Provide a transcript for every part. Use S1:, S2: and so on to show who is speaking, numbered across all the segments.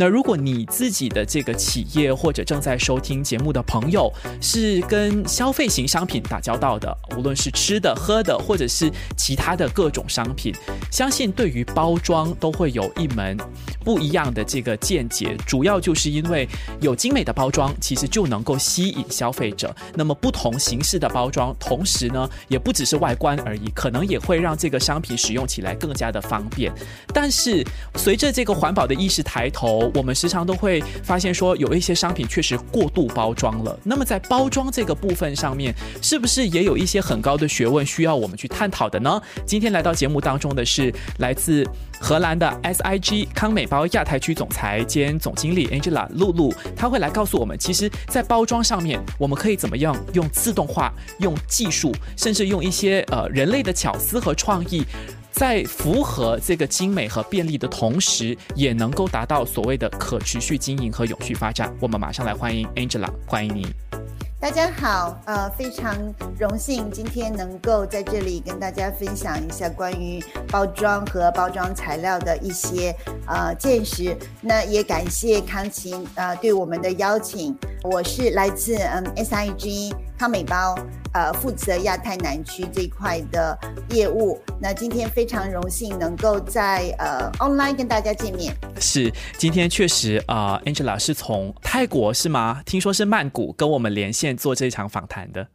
S1: 那如果你自己的这个企业或者正在收听节目的朋友是跟消费型商品打交道的，无论是吃的、喝的，或者是其他的各种商品，相信对于包装都会有一门不一样的这个见解。主要就是因为有精美的包装，其实就能够吸引消费者。那么不同形式的包装，同时呢，也不只是外观而已，可能也会让这个商品使用起来更加的方便。但是随着这个环保的意识抬头，我们时常都会发现说，有一些商品确实过度包装了。那么在包装这个部分上面，是不是也有一些很高的学问需要我们去探讨的呢？今天来到节目当中的是来自荷兰的 SIG 康美包亚太区总裁兼总经理 Angela 露露，她会来告诉我们，其实，在包装上面，我们可以怎么样用自动化、用技术，甚至用一些呃人类的巧思和创意。在符合这个精美和便利的同时，也能够达到所谓的可持续经营和永续发展。我们马上来欢迎 Angela，欢迎你。
S2: 大家好，呃，非常荣幸今天能够在这里跟大家分享一下关于包装和包装材料的一些呃见识。那也感谢康琴呃对我们的邀请。我是来自嗯 SIG 康美包。呃，负责亚太南区这一块的业务。那今天非常荣幸能够在呃 online 跟大家见面。
S1: 是，今天确实啊，Angela 是从泰国是吗？听说是曼谷跟我们连线做这场访谈的。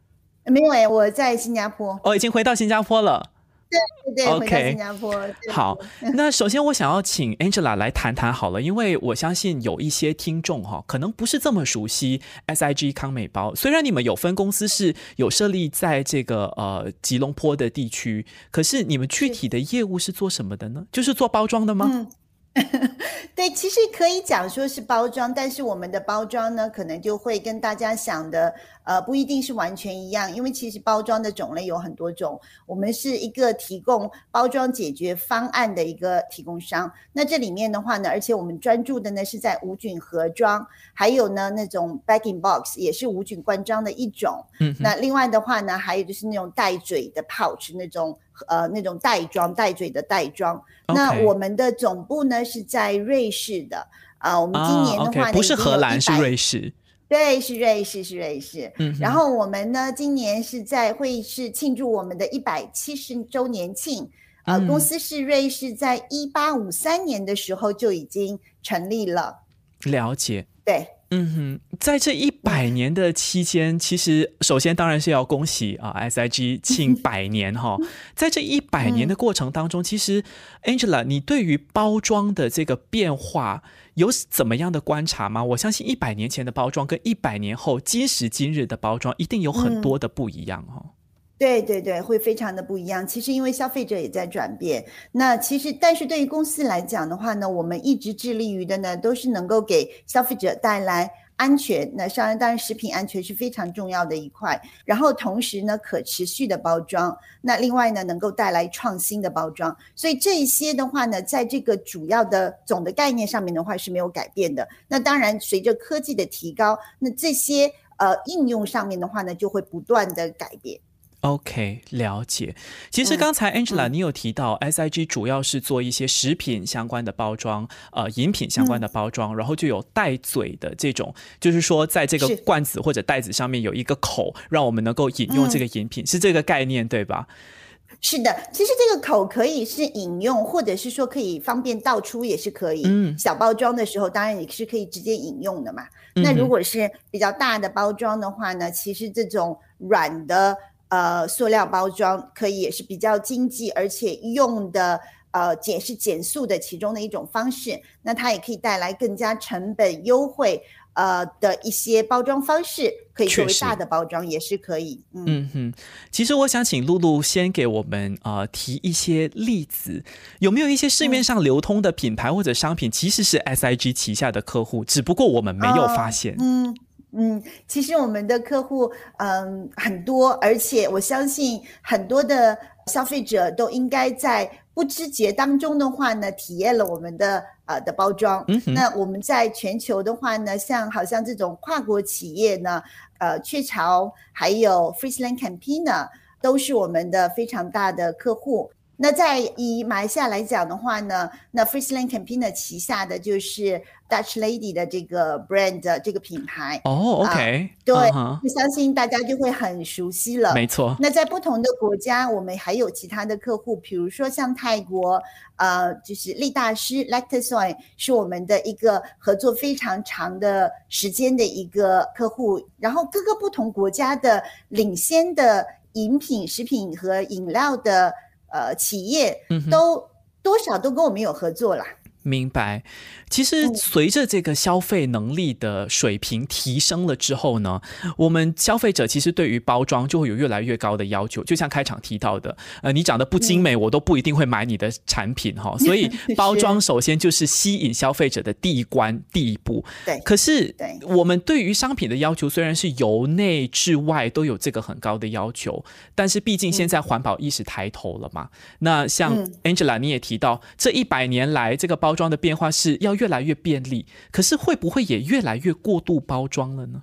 S2: 没有哎，我在新加坡。
S1: 哦，已经回到新加坡了。
S2: 对对，OK，新加坡。
S1: 好，那首先我想要请 Angela 来谈谈好了，因为我相信有一些听众哈，可能不是这么熟悉 SIG 康美包。虽然你们有分公司是有设立在这个呃吉隆坡的地区，可是你们具体的业务是做什么的呢？就是做包装的吗？
S2: 对，其实可以讲说是包装，但是我们的包装呢，可能就会跟大家想的，呃，不一定是完全一样，因为其实包装的种类有很多种。我们是一个提供包装解决方案的一个提供商。那这里面的话呢，而且我们专注的呢是在无菌盒装，还有呢那种 bagging box 也是无菌罐装的一种。嗯，那另外的话呢，还有就是那种带嘴的 pouch 那种。呃，那种袋装带嘴的袋装。那我们的总部呢是在瑞士的。啊，我们今年的话呢，
S1: 不是荷兰，是瑞士。
S2: 对，是瑞士，是瑞士。嗯。然后我们呢，今年是在会是庆祝我们的一百七十周年庆。呃，公司是瑞士，在一八五三年的时候就已经成立了。
S1: 了解。
S2: 对。
S1: 嗯哼，在这一百年的期间，其实首先当然是要恭喜啊，SIG 庆百年哈。在这一百年的过程当中，其实 Angela，你对于包装的这个变化有怎么样的观察吗？我相信一百年前的包装跟一百年后今时今日的包装一定有很多的不一样哈。
S2: 对对对，会非常的不一样。其实因为消费者也在转变，那其实但是对于公司来讲的话呢，我们一直致力于的呢，都是能够给消费者带来安全。那当然，当然食品安全是非常重要的一块。然后同时呢，可持续的包装，那另外呢，能够带来创新的包装。所以这一些的话呢，在这个主要的总的概念上面的话是没有改变的。那当然，随着科技的提高，那这些呃应用上面的话呢，就会不断的改变。
S1: OK，了解。其实刚才 Angela 你有提到，SIG 主要是做一些食品相关的包装，呃，饮品相关的包装，然后就有带嘴的这种，就是说在这个罐子或者袋子上面有一个口，让我们能够饮用这个饮品，是这个概念对吧？
S2: 是的，其实这个口可以是饮用，或者是说可以方便倒出也是可以。嗯，小包装的时候当然也是可以直接饮用的嘛。那如果是比较大的包装的话呢，其实这种软的。呃，塑料包装可以也是比较经济，而且用的呃减是减速的其中的一种方式。那它也可以带来更加成本优惠呃的一些包装方式，可以作为大的包装也是可以。
S1: 嗯哼，其实我想请露露先给我们呃提一些例子，有没有一些市面上流通的品牌或者商品其实是 SIG 旗下的客户，只不过我们没有发现。
S2: 嗯。嗯，其实我们的客户嗯很多，而且我相信很多的消费者都应该在不知觉当中的话呢，体验了我们的呃的包装。那我们在全球的话呢，像好像这种跨国企业呢，呃，雀巢还有 Friesland Campina 都是我们的非常大的客户。那在以马来西亚来讲的话呢，那 Friesland Campina 旗下的就是 Dutch Lady 的这个 brand 这个品牌。
S1: 哦，OK，
S2: 对，我相信大家就会很熟悉了。
S1: 没错。
S2: 那在不同的国家，我们还有其他的客户，比如说像泰国，呃，就是利大师 Lactosoy 是我们的一个合作非常长的时间的一个客户。然后各个不同国家的领先的饮品、食品和饮料的。呃，企业都多少都跟我们有合作啦。
S1: 明白。其实随着这个消费能力的水平提升了之后呢，我们消费者其实对于包装就会有越来越高的要求。就像开场提到的，呃，你长得不精美，我都不一定会买你的产品哈。所以包装首先就是吸引消费者的第一关、第一步。
S2: 对。
S1: 可是，我们对于商品的要求虽然是由内至外都有这个很高的要求，但是毕竟现在环保意识抬头了嘛。那像 Angela 你也提到，这一百年来这个包装的变化是要。越来越便利，可是会不会也越来越过度包装了呢？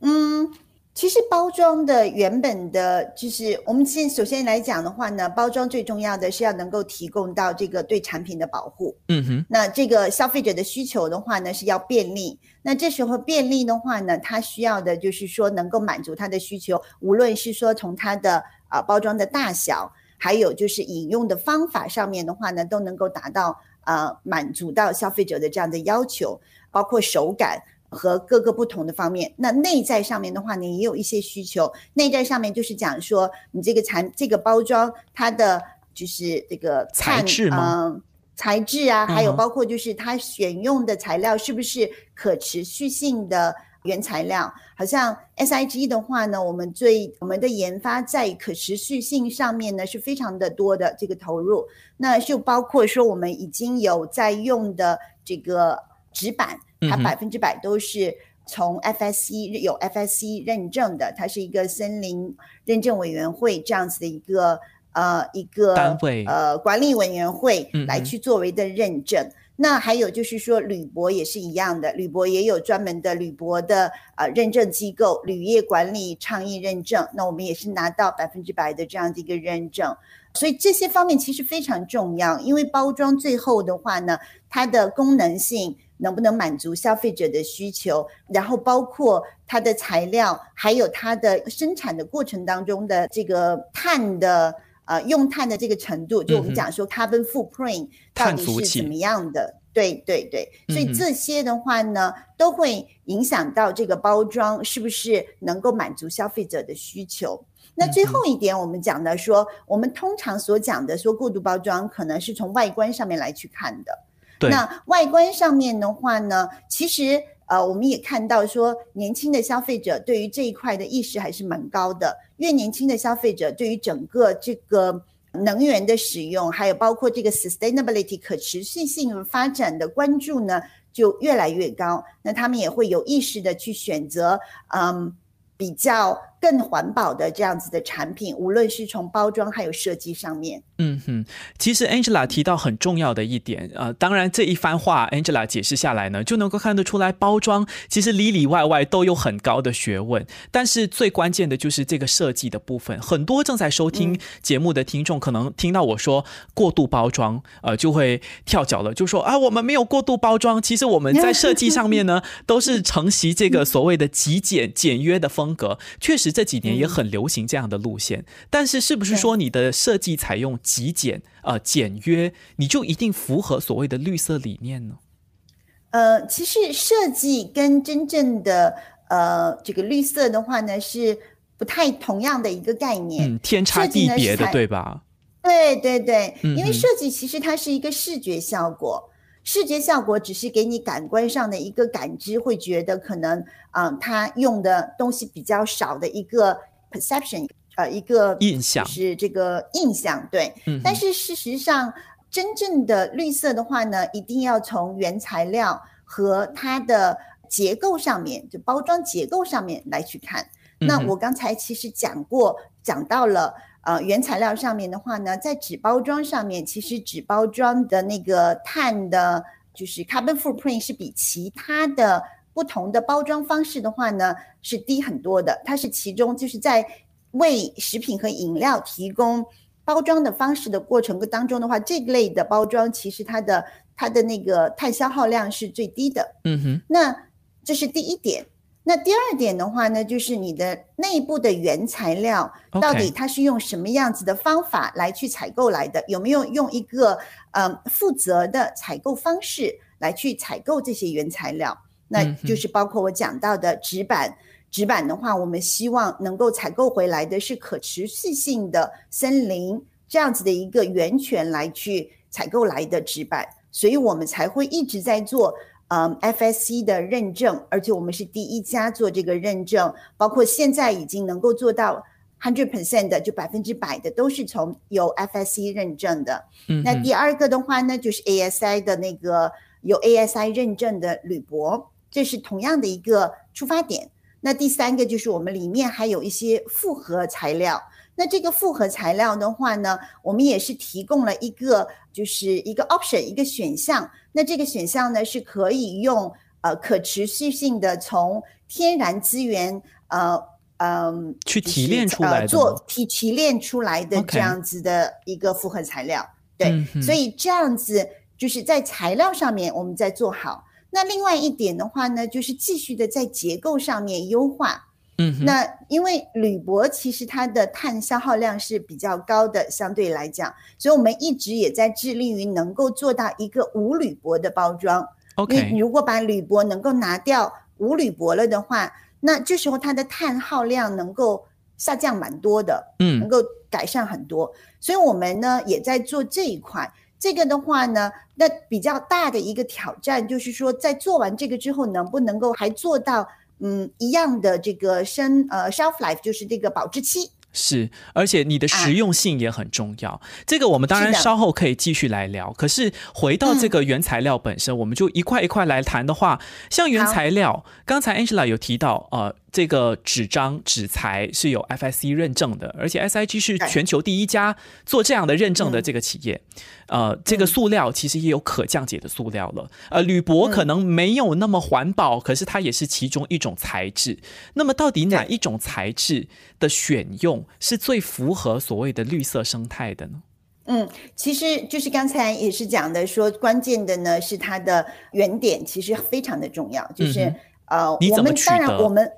S2: 嗯，其实包装的原本的，就是我们先首先来讲的话呢，包装最重要的是要能够提供到这个对产品的保护。
S1: 嗯哼，
S2: 那这个消费者的需求的话呢，是要便利。那这时候便利的话呢，它需要的就是说能够满足他的需求，无论是说从它的啊包装的大小，还有就是饮用的方法上面的话呢，都能够达到。呃，满足到消费者的这样的要求，包括手感和各个不同的方面。那内在上面的话呢，也有一些需求。内在上面就是讲说，你这个产这个包装它的就是这个
S1: 材质
S2: 吗？材质啊，还有包括就是它选用的材料是不是可持续性的。原材料好像 SIG 的话呢，我们最我们的研发在可持续性上面呢是非常的多的这个投入，那就包括说我们已经有在用的这个纸板，它百分之百都是从 FSC 有 FSC 认证的，它是一个森林认证委员会这样子的一个呃一个
S1: 单位。
S2: 呃管理委员会来去作为的认证。那还有就是说，铝箔也是一样的，铝箔也有专门的铝箔的呃认证机构，铝业管理倡议认证。那我们也是拿到百分之百的这样的一个认证，所以这些方面其实非常重要。因为包装最后的话呢，它的功能性能不能满足消费者的需求，然后包括它的材料，还有它的生产的过程当中的这个碳的。呃，用碳的这个程度，就我们讲说 carbon footprint 到底是怎么样的？对对对，所以这些的话呢，都会影响到这个包装是不是能够满足消费者的需求。那最后一点，我们讲的说，我们通常所讲的说过度包装，可能是从外观上面来去看的。那外观上面的话呢，其实。呃，我们也看到说，年轻的消费者对于这一块的意识还是蛮高的。越年轻的消费者，对于整个这个能源的使用，还有包括这个 sustainability 可持续性发展的关注呢，就越来越高。那他们也会有意识的去选择，嗯，比较。更环保的这样子的产品，无论是从包装还有设计上面，
S1: 嗯哼，其实 Angela 提到很重要的一点，呃，当然这一番话 Angela 解释下来呢，就能够看得出来，包装其实里里外外都有很高的学问，但是最关键的就是这个设计的部分。很多正在收听节目的听众，可能听到我说过度包装，呃，就会跳脚了，就说啊，我们没有过度包装，其实我们在设计上面呢，都是承袭这个所谓的极简简约的风格，确实。这几年也很流行这样的路线，但是是不是说你的设计采用极简呃简约，你就一定符合所谓的绿色理念呢？
S2: 呃，其实设计跟真正的呃这个绿色的话呢是不太同样的一个概念，
S1: 嗯，天差地别的，对吧？
S2: 对对对，因为设计其实它是一个视觉效果。视觉效果只是给你感官上的一个感知，会觉得可能，嗯，他用的东西比较少的一个 perception，呃，一个
S1: 印象
S2: 是这个印象，对。嗯。但是事实上，真正的绿色的话呢，一定要从原材料和它的结构上面，就包装结构上面来去看。那我刚才其实讲过，讲到了。呃原材料上面的话呢，在纸包装上面，其实纸包装的那个碳的，就是 carbon footprint 是比其他的不同的包装方式的话呢是低很多的。它是其中就是在为食品和饮料提供包装的方式的过程当中的话，这类的包装其实它的它的那个碳消耗量是最低的。
S1: 嗯哼，
S2: 那这是第一点。那第二点的话呢，就是你的内部的原材料到底它是用什么样子的方法来去采购来的？有没有用一个呃负责的采购方式来去采购这些原材料？那就是包括我讲到的纸板。纸板的话，我们希望能够采购回来的是可持续性的森林这样子的一个源泉来去采购来的纸板，所以我们才会一直在做。嗯，FSC 的认证，而且我们是第一家做这个认证，包括现在已经能够做到 hundred percent 的，就百分之百的都是从有 FSC 认证的。
S1: 嗯，
S2: 那第二个的话呢，就是 ASI 的那个有 ASI 认证的铝箔，这是同样的一个出发点。那第三个就是我们里面还有一些复合材料。那这个复合材料的话呢，我们也是提供了一个，就是一个 option，一个选项。那这个选项呢，是可以用呃可持续性的从天然资源，呃嗯，
S1: 去提炼出来的，
S2: 做提提炼出来的这样子的一个复合材料。对，所以这样子就是在材料上面我们在做好。那另外一点的话呢，就是继续的在结构上面优化。
S1: 嗯，
S2: 那因为铝箔其实它的碳消耗量是比较高的，相对来讲，所以我们一直也在致力于能够做到一个无铝箔的包装。
S1: OK，
S2: 如果把铝箔能够拿掉无铝箔了的话，那这时候它的碳耗量能够下降蛮多的，
S1: 嗯，
S2: 能够改善很多。所以我们呢也在做这一块。这个的话呢，那比较大的一个挑战就是说，在做完这个之后，能不能够还做到？嗯，一样的这个生呃 shelf life 就是这个保质期
S1: 是，而且你的实用性也很重要。这个我们当然稍后可以继续来聊。可是回到这个原材料本身，我们就一块一块来谈的话，像原材料，刚才 Angela 有提到呃。这个纸张纸材是有 FSC 认证的，而且 SIG 是全球第一家做这样的认证的这个企业。呃，这个塑料其实也有可降解的塑料了。呃，铝箔可能没有那么环保，可是它也是其中一种材质。那么，到底哪一种材质的选用是最符合所谓的绿色生态的呢？
S2: 嗯，其实就是刚才也是讲的，说关键的呢是它的原点，其实非常的重要。就是呃，我们当然我们。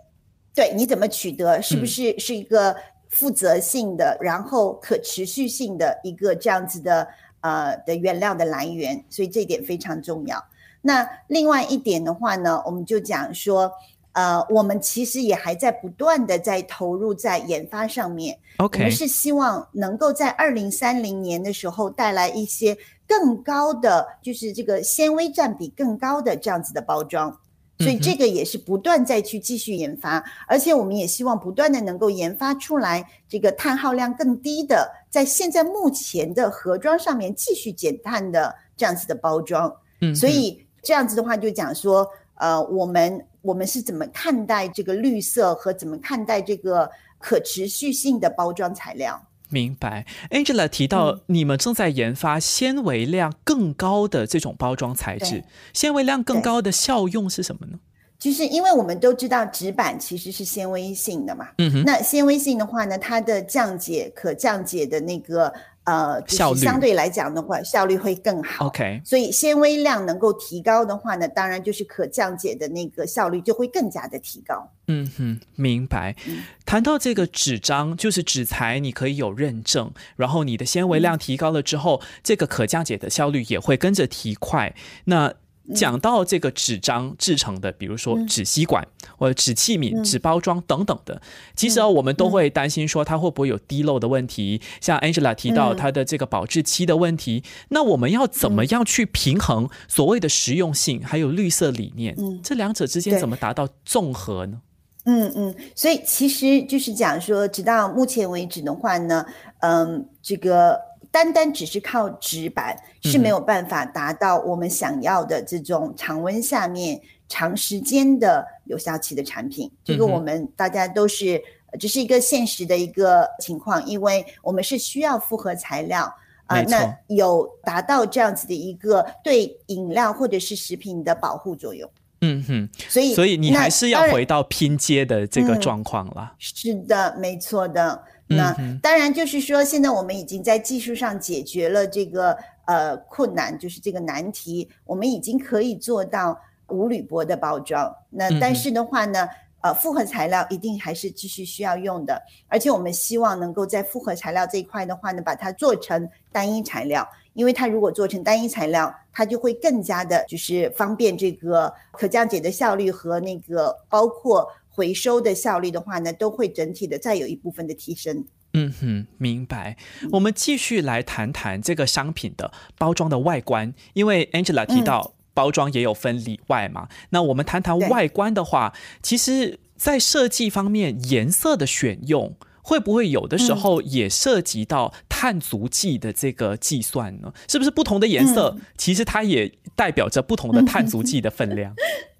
S2: 对，你怎么取得？是不是是一个负责性的，然后可持续性的一个这样子的呃的原料的来源？所以这一点非常重要。那另外一点的话呢，我们就讲说，呃，我们其实也还在不断的在投入在研发上面。
S1: OK，
S2: 我们是希望能够在二零三零年的时候带来一些更高的，就是这个纤维占比更高的这样子的包装。所以这个也是不断再去继续研发，而且我们也希望不断的能够研发出来这个碳耗量更低的，在现在目前的盒装上面继续减碳的这样子的包装。
S1: 嗯，
S2: 所以这样子的话就讲说，呃，我们我们是怎么看待这个绿色和怎么看待这个可持续性的包装材料？
S1: 明白，Angela 提到你们正在研发纤维量更高的这种包装材质，纤维量更高的效用是什么呢？
S2: 就是，因为我们都知道纸板其实是纤维性的嘛，
S1: 嗯哼，
S2: 那纤维性的话呢，它的降解可降解的那个。呃，
S1: 效率
S2: 相对来讲的话，效率会更好。
S1: OK，
S2: 所以纤维量能够提高的话呢，当然就是可降解的那个效率就会更加的提高。
S1: 嗯哼，明白。谈到这个纸张，就是纸材，你可以有认证，然后你的纤维量提高了之后，这个可降解的效率也会跟着提快。那讲到这个纸张制成的，比如说纸吸管或者纸器皿、纸包装等等的，其实啊，我们都会担心说它会不会有滴漏的问题。像 Angela 提到它的这个保质期的问题，那我们要怎么样去平衡所谓的实用性还有绿色理念？这两者之间怎么达到综合呢？
S2: 嗯嗯，所以其实就是讲说，直到目前为止的话呢，嗯，这个。单单只是靠纸板是没有办法达到我们想要的这种常温下面长时间的有效期的产品。这个我们大家都是这是一个现实的一个情况，因为我们是需要复合材料。啊，那有达到这样子的一个对饮料或者是食品的保护作用。
S1: 嗯哼，所以所以你还是要回到拼接的这个状况了。
S2: 是的，没错的。那当然就是说，现在我们已经在技术上解决了这个呃困难，就是这个难题，我们已经可以做到无铝箔的包装。那但是的话呢？呃，复合材料一定还是继续需要用的，而且我们希望能够在复合材料这一块的话呢，把它做成单一材料，因为它如果做成单一材料，它就会更加的，就是方便这个可降解的效率和那个包括回收的效率的话呢，都会整体的再有一部分的提升。
S1: 嗯哼，明白。我们继续来谈谈这个商品的包装的外观，因为 Angela 提到。包装也有分里外嘛？那我们谈谈外观的话，其实，在设计方面，颜色的选用会不会有的时候也涉及到碳足迹的这个计算呢？是不是不同的颜色，其实它也代表着不同的碳足迹的分量？
S2: 嗯，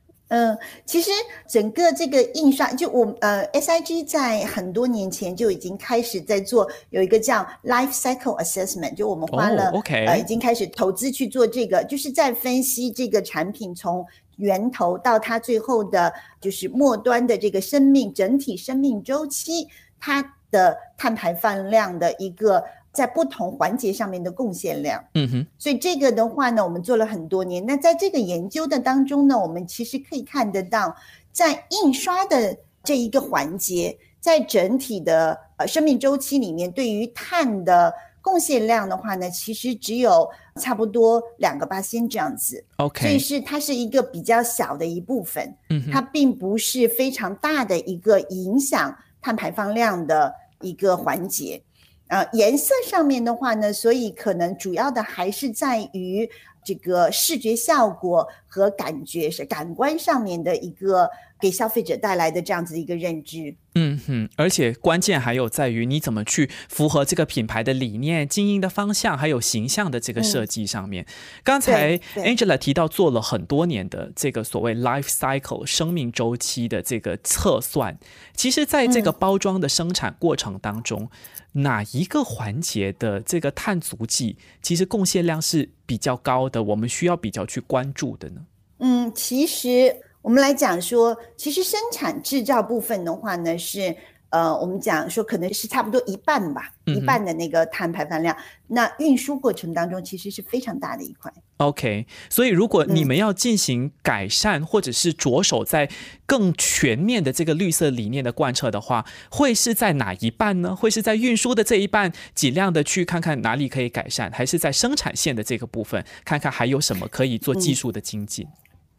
S2: 其实整个这个印刷，就我呃，SIG 在很多年前就已经开始在做，有一个叫 Life Cycle Assessment，就我们花了呃，已经开始投资去做这个，就是在分析这个产品从源头到它最后的，就是末端的这个生命整体生命周期，它的碳排放量的一个。在不同环节上面的贡献量，
S1: 嗯哼，
S2: 所以这个的话呢，我们做了很多年。那在这个研究的当中呢，我们其实可以看得到，在印刷的这一个环节，在整体的呃生命周期里面，对于碳的贡献量的话呢，其实只有差不多两个八仙这样子。
S1: OK，
S2: 所以是它是一个比较小的一部分，
S1: 嗯，
S2: 它并不是非常大的一个影响碳排放量的一个环节。呃，颜色上面的话呢，所以可能主要的还是在于这个视觉效果和感觉是感官上面的一个给消费者带来的这样子的一个认知。
S1: 嗯哼，而且关键还有在于你怎么去符合这个品牌的理念、经营的方向，还有形象的这个设计上面。刚才 Angela 提到做了很多年的这个所谓 life cycle 生命周期的这个测算，其实在这个包装的生产过程当中。哪一个环节的这个碳足迹其实贡献量是比较高的？我们需要比较去关注的呢？
S2: 嗯，其实我们来讲说，其实生产制造部分的话呢，是呃，我们讲说可能是差不多一半吧，一半的那个碳排放量。那运输过程当中其实是非常大的一块。
S1: OK，所以如果你们要进行改善，或者是着手在更全面的这个绿色理念的贯彻的话，会是在哪一半呢？会是在运输的这一半，尽量的去看看哪里可以改善，还是在生产线的这个部分，看看还有什么可以做技术的精进？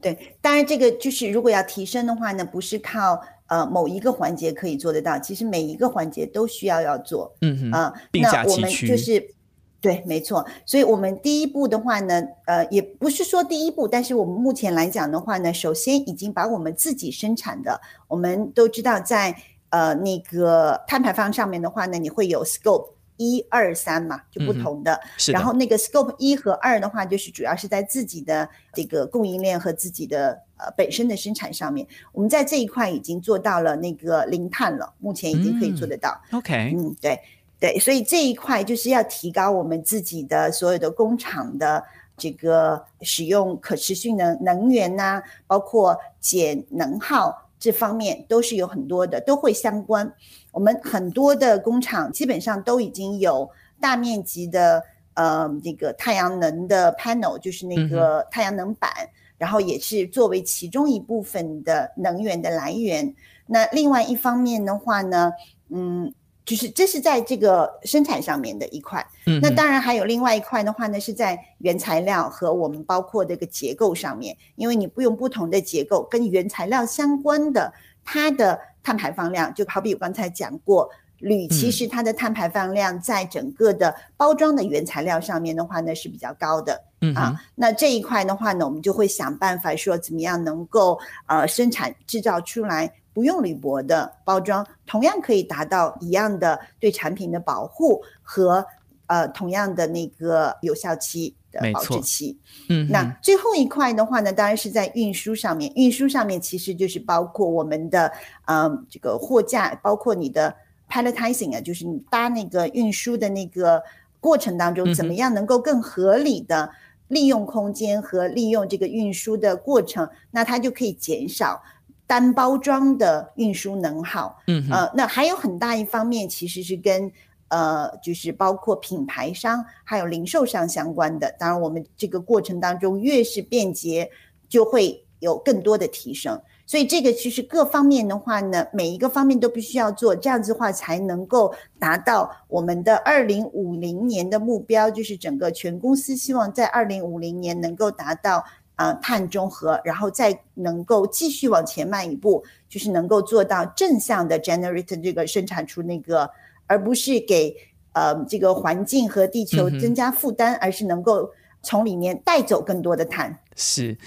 S2: 对，当然这个就是如果要提升的话呢，不是靠呃某一个环节可以做得到，其实每一个环节都需要要做。
S1: 嗯哼，
S2: 啊，
S1: 那
S2: 我们就是。对，没错。所以，我们第一步的话呢，呃，也不是说第一步，但是我们目前来讲的话呢，首先已经把我们自己生产的，我们都知道，在呃那个碳排放上面的话呢，你会有 scope 一二三嘛，就不同的。
S1: 是。
S2: 然后那个 scope 一和二的话，就是主要是在自己的这个供应链和自己的呃本身的生产上面，我们在这一块已经做到了那个零碳了，目前已经可以做得到。
S1: OK。
S2: 嗯，对。对，所以这一块就是要提高我们自己的所有的工厂的这个使用可持续能能源呐，包括减能耗这方面都是有很多的，都会相关。我们很多的工厂基本上都已经有大面积的呃这个太阳能的 panel，就是那个太阳能板，然后也是作为其中一部分的能源的来源。那另外一方面的话呢，嗯。就是这是在这个生产上面的一块，
S1: 嗯，
S2: 那当然还有另外一块的话呢，是在原材料和我们包括这个结构上面，因为你不用不同的结构跟原材料相关的，它的碳排放量就好比我刚才讲过，铝其实它的碳排放量在整个的包装的原材料上面的话呢是比较高的，
S1: 嗯
S2: 啊，那这一块的话呢，我们就会想办法说怎么样能够呃生产制造出来。不用铝箔的包装，同样可以达到一样的对产品的保护和呃同样的那个有效期的保质期。
S1: 嗯，
S2: 那最后一块的话呢，当然是在运输上面。运输上面其实就是包括我们的嗯这个货架，包括你的 palletizing 啊，就是你搭那个运输的那个过程当中，怎么样能够更合理的利用空间和利用这个运输的过程，那它就可以减少单包装的运输能耗。
S1: 嗯，
S2: 呃，那还有很大一方面其实是跟。呃，就是包括品牌商还有零售商相关的。当然，我们这个过程当中越是便捷，就会有更多的提升。所以，这个其实各方面的话呢，每一个方面都必须要做，这样子的话才能够达到我们的二零五零年的目标，就是整个全公司希望在二零五零年能够达到啊碳中和，然后再能够继续往前迈一步，就是能够做到正向的 generate 这个生产出那个。而不是给呃这个环境和地球增加负担，而是能够从里面带走更多的碳。
S1: 是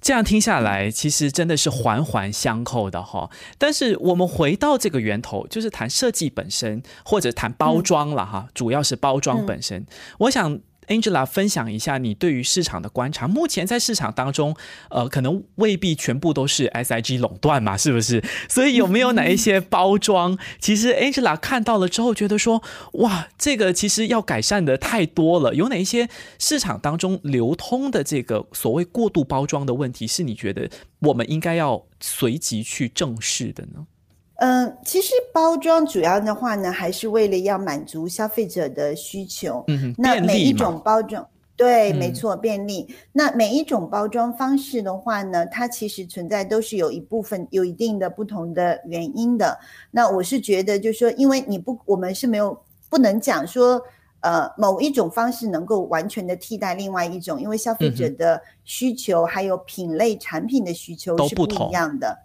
S1: 这样听下来，其实真的是环环相扣的哈。但是我们回到这个源头，就是谈设计本身，或者谈包装了哈，主要是包装本身。我想。Angela，分享一下你对于市场的观察。目前在市场当中，呃，可能未必全部都是 SIG 垄断嘛，是不是？所以有没有哪一些包装，其实 Angela 看到了之后，觉得说，哇，这个其实要改善的太多了。有哪一些市场当中流通的这个所谓过度包装的问题，是你觉得我们应该要随即去正视的呢？
S2: 嗯，其实包装主要的话呢，还是为了要满足消费者的需求。
S1: 嗯，
S2: 那每一种包装，对，没错，便利。那每一种包装方式的话呢，它其实存在都是有一部分有一定的不同的原因的。那我是觉得，就是说，因为你不，我们是没有不能讲说，呃，某一种方式能够完全的替代另外一种，因为消费者的需求还有品类产品的需求是不一样的。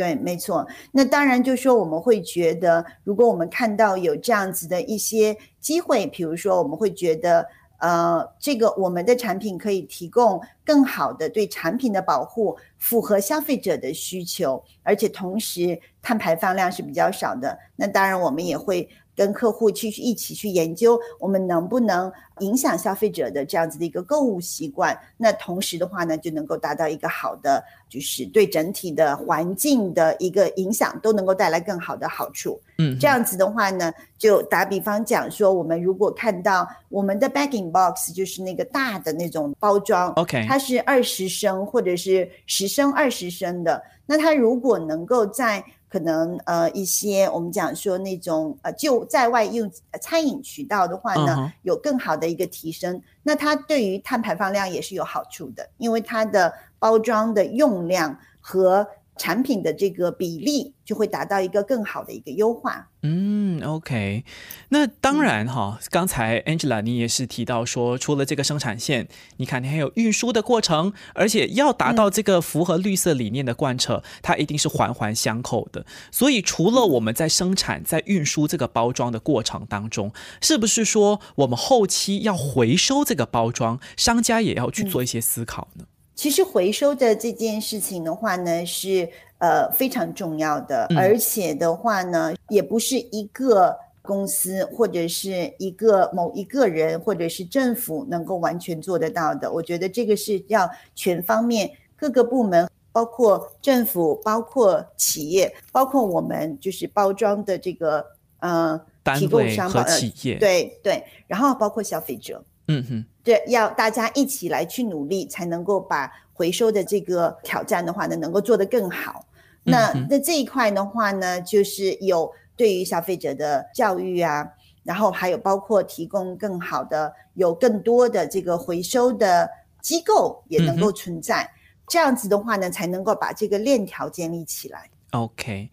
S2: 对，没错。那当然，就说我们会觉得，如果我们看到有这样子的一些机会，比如说，我们会觉得，呃，这个我们的产品可以提供更好的对产品的保护，符合消费者的需求，而且同时碳排放量是比较少的。那当然，我们也会。跟客户去一起去研究，我们能不能影响消费者的这样子的一个购物习惯？那同时的话呢，就能够达到一个好的，就是对整体的环境的一个影响，都能够带来更好的好处。
S1: 嗯，
S2: 这样子的话呢，就打比方讲说，我们如果看到我们的 bagging box，就是那个大的那种包装
S1: ，OK，
S2: 它是二十升或者是十升、二十升的，那它如果能够在可能呃一些我们讲说那种呃就在外用餐饮渠道的话呢，有更好的一个提升，那它对于碳排放量也是有好处的，因为它的包装的用量和。产品的这个比例就会达到一个更好的一个优化。
S1: 嗯，OK，那当然哈，刚才 Angela 你也是提到说，除了这个生产线，你看你还有运输的过程，而且要达到这个符合绿色理念的贯彻，它一定是环环相扣的。所以除了我们在生产、在运输这个包装的过程当中，是不是说我们后期要回收这个包装，商家也要去做一些思考呢？
S2: 其实回收的这件事情的话呢，是呃非常重要的，而且的话呢，也不是一个公司或者是一个某一个人或者是政府能够完全做得到的。我觉得这个是要全方面各个部门，包括政府、包括企业、包括我们就是包装的这个呃提供商
S1: 和企业，
S2: 对对，然后包括消费者。
S1: 嗯哼，
S2: 对，要大家一起来去努力，才能够把回收的这个挑战的话呢，能够做得更好。那那这一块的话呢，就是有对于消费者的教育啊，然后还有包括提供更好的，有更多的这个回收的机构也能够存在，这样子的话呢，才能够把这个链条建立起来。
S1: OK。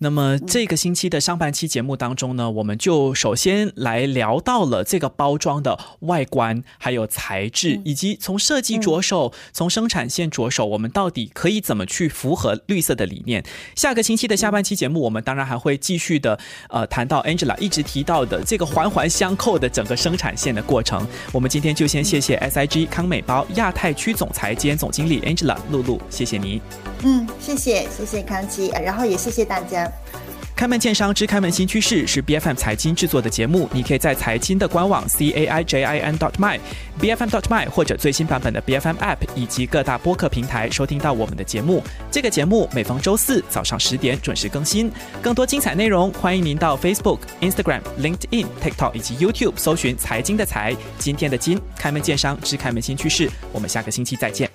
S1: 那么这个星期的上半期节目当中呢，我们就首先来聊到了这个包装的外观，还有材质，以及从设计着手，从生产线着手，我们到底可以怎么去符合绿色的理念？下个星期的下半期节目，我们当然还会继续的呃谈到 Angela 一直提到的这个环环相扣的整个生产线的过程。我们今天就先谢谢 SIG 康美包亚太区总裁兼总经理 Angela 露露，谢谢你。
S2: 嗯，谢谢谢谢康琪，然后也谢谢大家。
S1: 开门见商之开门新趋势是 B F M 财经制作的节目，你可以在财经的官网 c a i j i n dot my b f m dot my 或者最新版本的 B F M App 以及各大播客平台收听到我们的节目。这个节目每逢周四早上十点准时更新。更多精彩内容，欢迎您到 Facebook、Instagram、LinkedIn、TikTok 以及 YouTube 搜寻“财经的财”，今天的金开门见商之开门新趋势。我们下个星期再见。